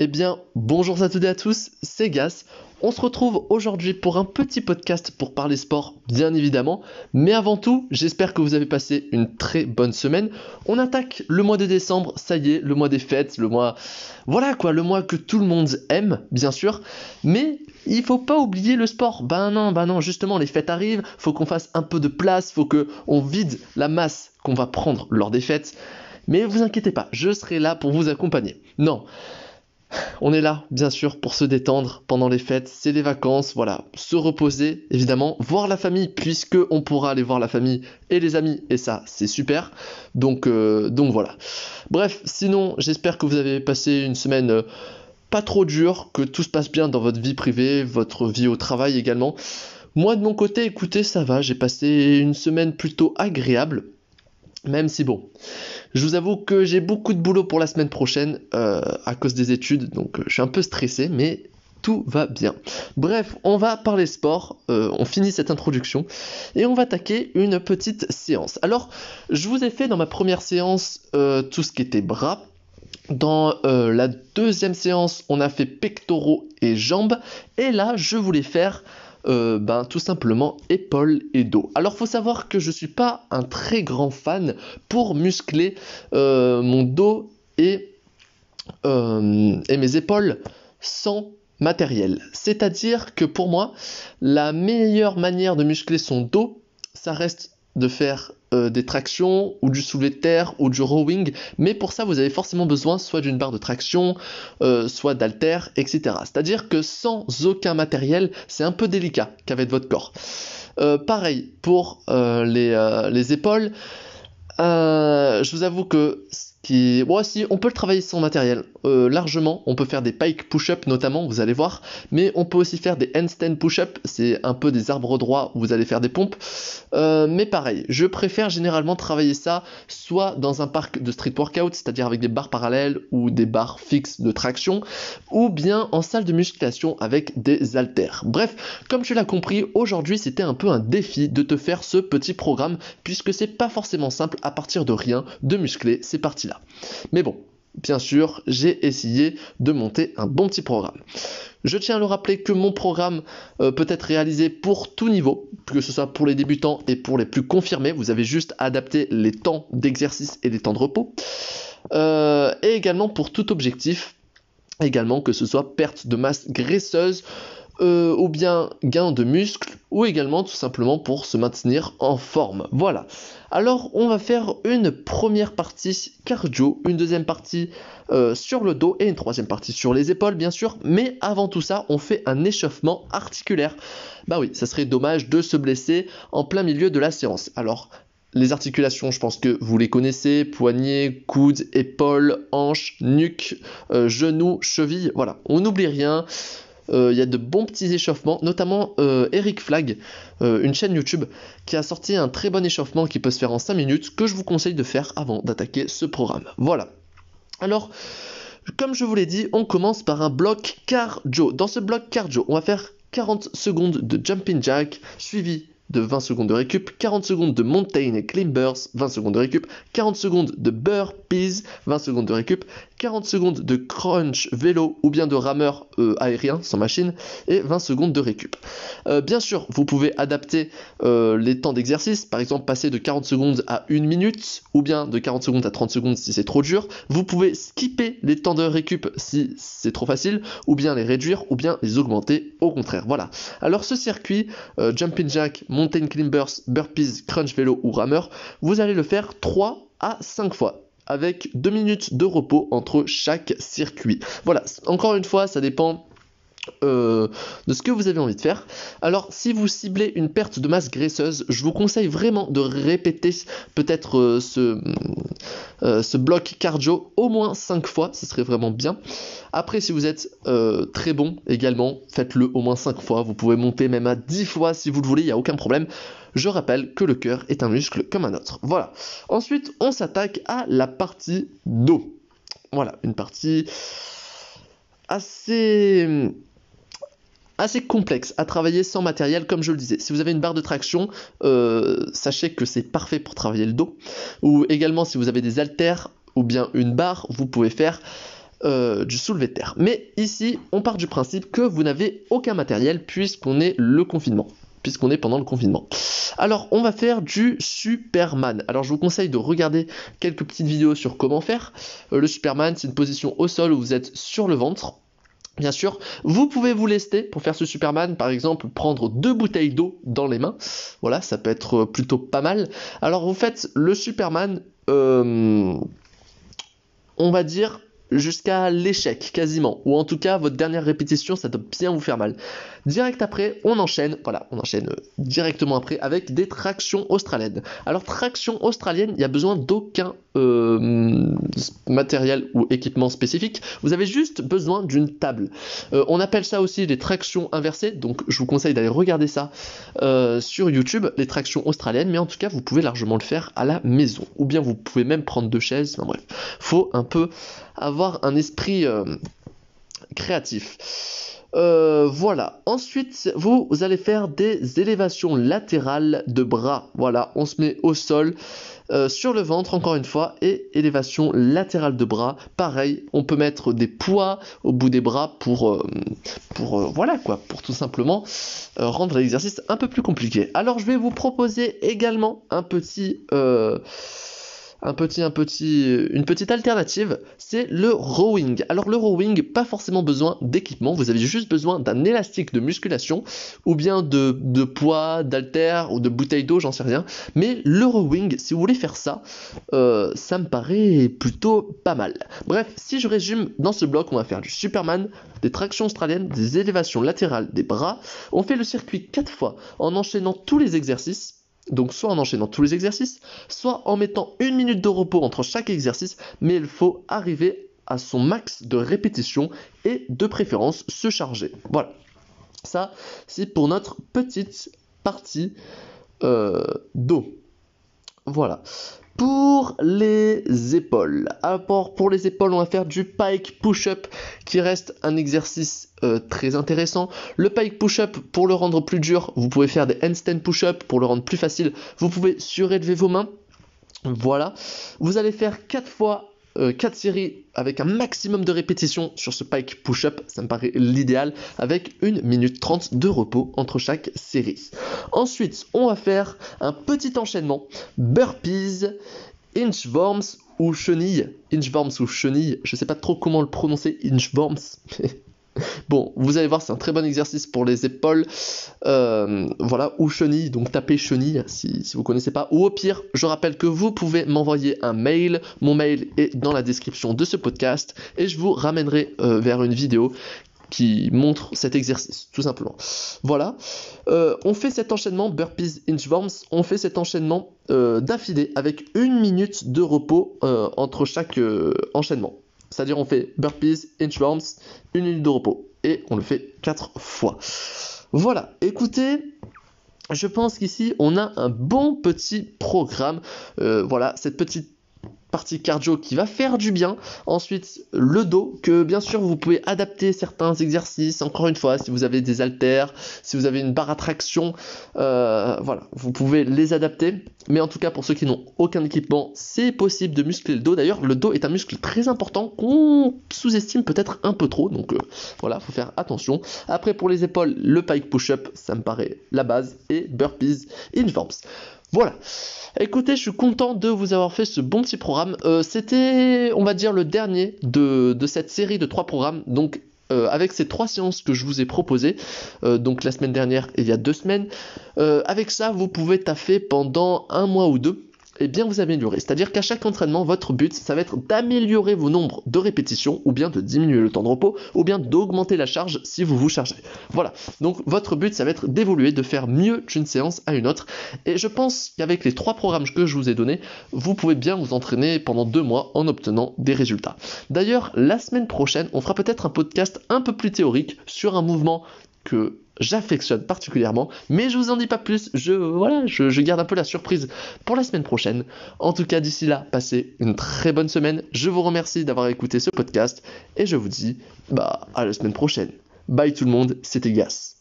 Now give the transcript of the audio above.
Eh bien, bonjour à toutes et à tous, c'est Gas. On se retrouve aujourd'hui pour un petit podcast pour parler sport, bien évidemment. Mais avant tout, j'espère que vous avez passé une très bonne semaine. On attaque le mois de décembre, ça y est, le mois des fêtes, le mois... Voilà quoi, le mois que tout le monde aime, bien sûr. Mais il faut pas oublier le sport. Ben non, ben non, justement, les fêtes arrivent, faut qu'on fasse un peu de place, faut que on vide la masse qu'on va prendre lors des fêtes. Mais vous inquiétez pas, je serai là pour vous accompagner. Non. On est là, bien sûr, pour se détendre pendant les fêtes, c'est les vacances, voilà, se reposer, évidemment, voir la famille, puisque on pourra aller voir la famille et les amis, et ça, c'est super. Donc, euh, donc voilà. Bref, sinon, j'espère que vous avez passé une semaine euh, pas trop dure, que tout se passe bien dans votre vie privée, votre vie au travail également. Moi, de mon côté, écoutez, ça va, j'ai passé une semaine plutôt agréable, même si bon. Je vous avoue que j'ai beaucoup de boulot pour la semaine prochaine euh, à cause des études, donc euh, je suis un peu stressé, mais tout va bien. Bref, on va parler sport, euh, on finit cette introduction et on va attaquer une petite séance. Alors, je vous ai fait dans ma première séance tout ce qui était bras. Dans la deuxième séance, on a fait pectoraux et jambes. Et là, je voulais faire euh, ben, tout simplement épaules et dos. Alors faut savoir que je suis pas un très grand fan pour muscler euh, mon dos et, euh, et mes épaules sans matériel. C'est-à-dire que pour moi, la meilleure manière de muscler son dos, ça reste de faire euh, des tractions ou du soulevé de terre ou du rowing, mais pour ça vous avez forcément besoin soit d'une barre de traction, euh, soit d'alter, etc. C'est-à-dire que sans aucun matériel, c'est un peu délicat qu'avec votre corps. Euh, pareil pour les, les, épaules. je vous avoue que qui... Bon, si, on peut le travailler sans matériel, euh, largement. On peut faire des pike push-up notamment, vous allez voir. Mais on peut aussi faire des handstand push-up, c'est un peu des arbres droits où vous allez faire des pompes. Euh, mais pareil, je préfère généralement travailler ça soit dans un parc de street workout, c'est-à-dire avec des barres parallèles ou des barres fixes de traction, ou bien en salle de musculation avec des haltères. Bref, comme tu l'as compris, aujourd'hui c'était un peu un défi de te faire ce petit programme, puisque c'est pas forcément simple à partir de rien de muscler ces mais bon, bien sûr, j'ai essayé de monter un bon petit programme. Je tiens à le rappeler que mon programme euh, peut être réalisé pour tout niveau, que ce soit pour les débutants et pour les plus confirmés. Vous avez juste à adapter les temps d'exercice et les temps de repos. Euh, et également pour tout objectif, également que ce soit perte de masse graisseuse, euh, ou bien gain de muscle, ou également tout simplement pour se maintenir en forme. Voilà. Alors on va faire une première partie cardio, une deuxième partie euh, sur le dos et une troisième partie sur les épaules bien sûr. Mais avant tout ça, on fait un échauffement articulaire. Bah oui, ça serait dommage de se blesser en plein milieu de la séance. Alors les articulations, je pense que vous les connaissez, poignets, coudes, épaules, hanches, nuque, euh, genoux, chevilles, voilà, on n'oublie rien. Euh, il y a de bons petits échauffements, notamment euh, Eric Flag, euh, une chaîne YouTube, qui a sorti un très bon échauffement qui peut se faire en 5 minutes, que je vous conseille de faire avant d'attaquer ce programme. Voilà. Alors, comme je vous l'ai dit, on commence par un bloc cardio. Dans ce bloc cardio, on va faire 40 secondes de jumping jack, suivi de 20 secondes de récup, 40 secondes de mountain et climbers, 20 secondes de récup, 40 secondes de burpees, 20 secondes de récup, 40 secondes de crunch vélo ou bien de rameur euh, aérien sans machine et 20 secondes de récup. Euh, bien sûr, vous pouvez adapter euh, les temps d'exercice, par exemple passer de 40 secondes à 1 minute ou bien de 40 secondes à 30 secondes si c'est trop dur. Vous pouvez skipper les temps de récup si c'est trop facile ou bien les réduire ou bien les augmenter au contraire. Voilà. Alors ce circuit jumping jack, mountain climbers, burpees, crunch vélo ou rameur, vous allez le faire 3 à 5 fois avec 2 minutes de repos entre chaque circuit. Voilà, encore une fois, ça dépend euh, de ce que vous avez envie de faire. Alors si vous ciblez une perte de masse graisseuse, je vous conseille vraiment de répéter peut-être euh, ce, euh, ce bloc cardio au moins 5 fois, ce serait vraiment bien. Après si vous êtes très bon également, faites-le au moins 5 fois, vous pouvez monter même à 10 fois si vous le voulez, il n'y a aucun problème. Je rappelle que le cœur est un muscle comme un autre. Voilà. Ensuite, on s'attaque à la partie dos. Voilà, une partie assez assez complexe à travailler sans matériel, comme je le disais. Si vous avez une barre de traction, euh, sachez que c'est parfait pour travailler le dos. Ou également, si vous avez des haltères ou bien une barre, vous pouvez faire euh, du soulevé de terre. Mais ici, on part du principe que vous n'avez aucun matériel puisqu'on est le confinement puisqu'on est pendant le confinement. Alors, on va faire du Superman. Alors, je vous conseille de regarder quelques petites vidéos sur comment faire. Euh, le Superman, c'est une position au sol où vous êtes sur le ventre. Bien sûr, vous pouvez vous lester pour faire ce Superman, par exemple prendre deux bouteilles d'eau dans les mains. Voilà, ça peut être plutôt pas mal. Alors vous faites le Superman, euh, on va dire jusqu'à l'échec quasiment, ou en tout cas votre dernière répétition, ça doit bien vous faire mal. Direct après, on enchaîne, voilà, on enchaîne euh, directement après avec des tractions australiennes. Alors traction australienne, il n'y a besoin d'aucun euh, matériel ou équipement spécifique, vous avez juste besoin d'une table. Euh, on appelle ça aussi des tractions inversées, donc je vous conseille d'aller regarder ça sur YouTube, les tractions australiennes, mais en tout cas vous pouvez largement le faire à la maison, ou bien vous pouvez même prendre deux chaises, enfin bref, faut un peu avoir un esprit créatif. Euh, voilà. Ensuite, vous, allez faire des élévations latérales de bras. Voilà, on se met au sol. Euh, sur le ventre encore une fois et élévation latérale de bras pareil on peut mettre des poids au bout des bras pour euh, pour voilà quoi pour tout simplement rendre l'exercice un peu plus compliqué alors je vais vous proposer également un petit un petit, un petit, une petite alternative, c'est le rowing. Alors le rowing, pas forcément besoin d'équipement, vous avez juste besoin d'un élastique de musculation ou bien de, de poids, d'alter ou de bouteille d'eau, j'en sais rien. Mais le rowing, si vous voulez faire ça, euh, ça me paraît plutôt pas mal. Bref, si je résume, dans ce bloc, on va faire du Superman, des tractions australiennes, des élévations latérales des bras. On fait le circuit 4 fois en enchaînant tous les exercices donc soit en enchaînant tous les exercices, soit en mettant une minute de repos entre chaque exercice, mais il faut arriver à son max de répétition et de préférence se charger. Voilà. Ça, c'est pour notre petite partie euh, d'eau. Voilà. Pour les épaules. Alors pour les épaules, on va faire du pike push-up qui reste un exercice euh, très intéressant. Le pike push-up, pour le rendre plus dur, vous pouvez faire des handstand push-up. Pour le rendre plus facile, vous pouvez surélever vos mains. Voilà. Vous allez faire 4 fois 4 euh, séries avec un maximum de répétitions sur ce pike push-up, ça me paraît l'idéal, avec 1 minute 30 de repos entre chaque série. Ensuite, on va faire un petit enchaînement, burpees, inchworms ou chenilles, inchworms ou chenilles, je sais pas trop comment le prononcer, inchworms, Bon, vous allez voir, c'est un très bon exercice pour les épaules. Euh, voilà, ou chenille, donc tapez chenille si, vous connaissez pas. Ou au pire, je rappelle que vous pouvez m'envoyer un mail. Mon mail est dans la description de ce podcast et je vous ramènerai euh, vers une vidéo qui montre cet exercice, tout simplement. Voilà, euh, on fait cet enchaînement burpees inchworms, on fait cet enchaînement d'affilée avec une minute de repos entre chaque enchaînement. C'est-à-dire on fait burpees, inchworms, une minute de repos. Et on le fait 4 fois. Voilà, écoutez, je pense qu'ici on a un bon petit programme. Euh, voilà, cette petite partie cardio qui va faire du bien. Ensuite, le dos, que bien sûr vous pouvez adapter certains exercices. Encore une fois, si vous avez des haltères, si vous avez une barre à traction, euh, voilà, vous pouvez les adapter. Mais en tout cas, pour ceux qui n'ont aucun équipement, c'est possible de muscler le dos. D'ailleurs, le dos est un muscle très important qu'on sous-estime peut-être un peu trop. Donc euh, voilà, faut faire attention. Après, pour les épaules, le pike push-up, ça me paraît la base. Et burpees, inchworms. Voilà. Écoutez, je suis content de vous avoir fait ce bon petit programme. Euh, c'était, on va dire, le dernier de, cette série de trois programmes. Donc, euh, avec ces trois séances que je vous ai proposées, euh, donc la semaine dernière et il y a deux semaines, avec ça, vous pouvez taffer pendant un mois ou deux et bien vous améliorer. C'est-à-dire qu'à chaque entraînement, votre but, ça va être d'améliorer vos nombres de répétitions, ou bien de diminuer le temps de repos, ou bien d'augmenter la charge si vous vous chargez. Voilà. Donc votre but, ça va être d'évoluer, de faire mieux d'une séance à une autre. Et je pense qu'avec les trois programmes que je vous ai donnés, vous pouvez bien vous entraîner pendant deux mois en obtenant des résultats. D'ailleurs, la semaine prochaine, on fera peut-être un podcast un peu plus théorique sur un mouvement que j'affectionne particulièrement, mais je vous en dis pas plus, je, voilà, je, garde un peu la surprise pour la semaine prochaine. En tout cas, d'ici là, passez une très bonne semaine, je vous remercie d'avoir écouté ce podcast, et je vous dis, bah, à la semaine prochaine. Bye tout le monde, c'était Gas.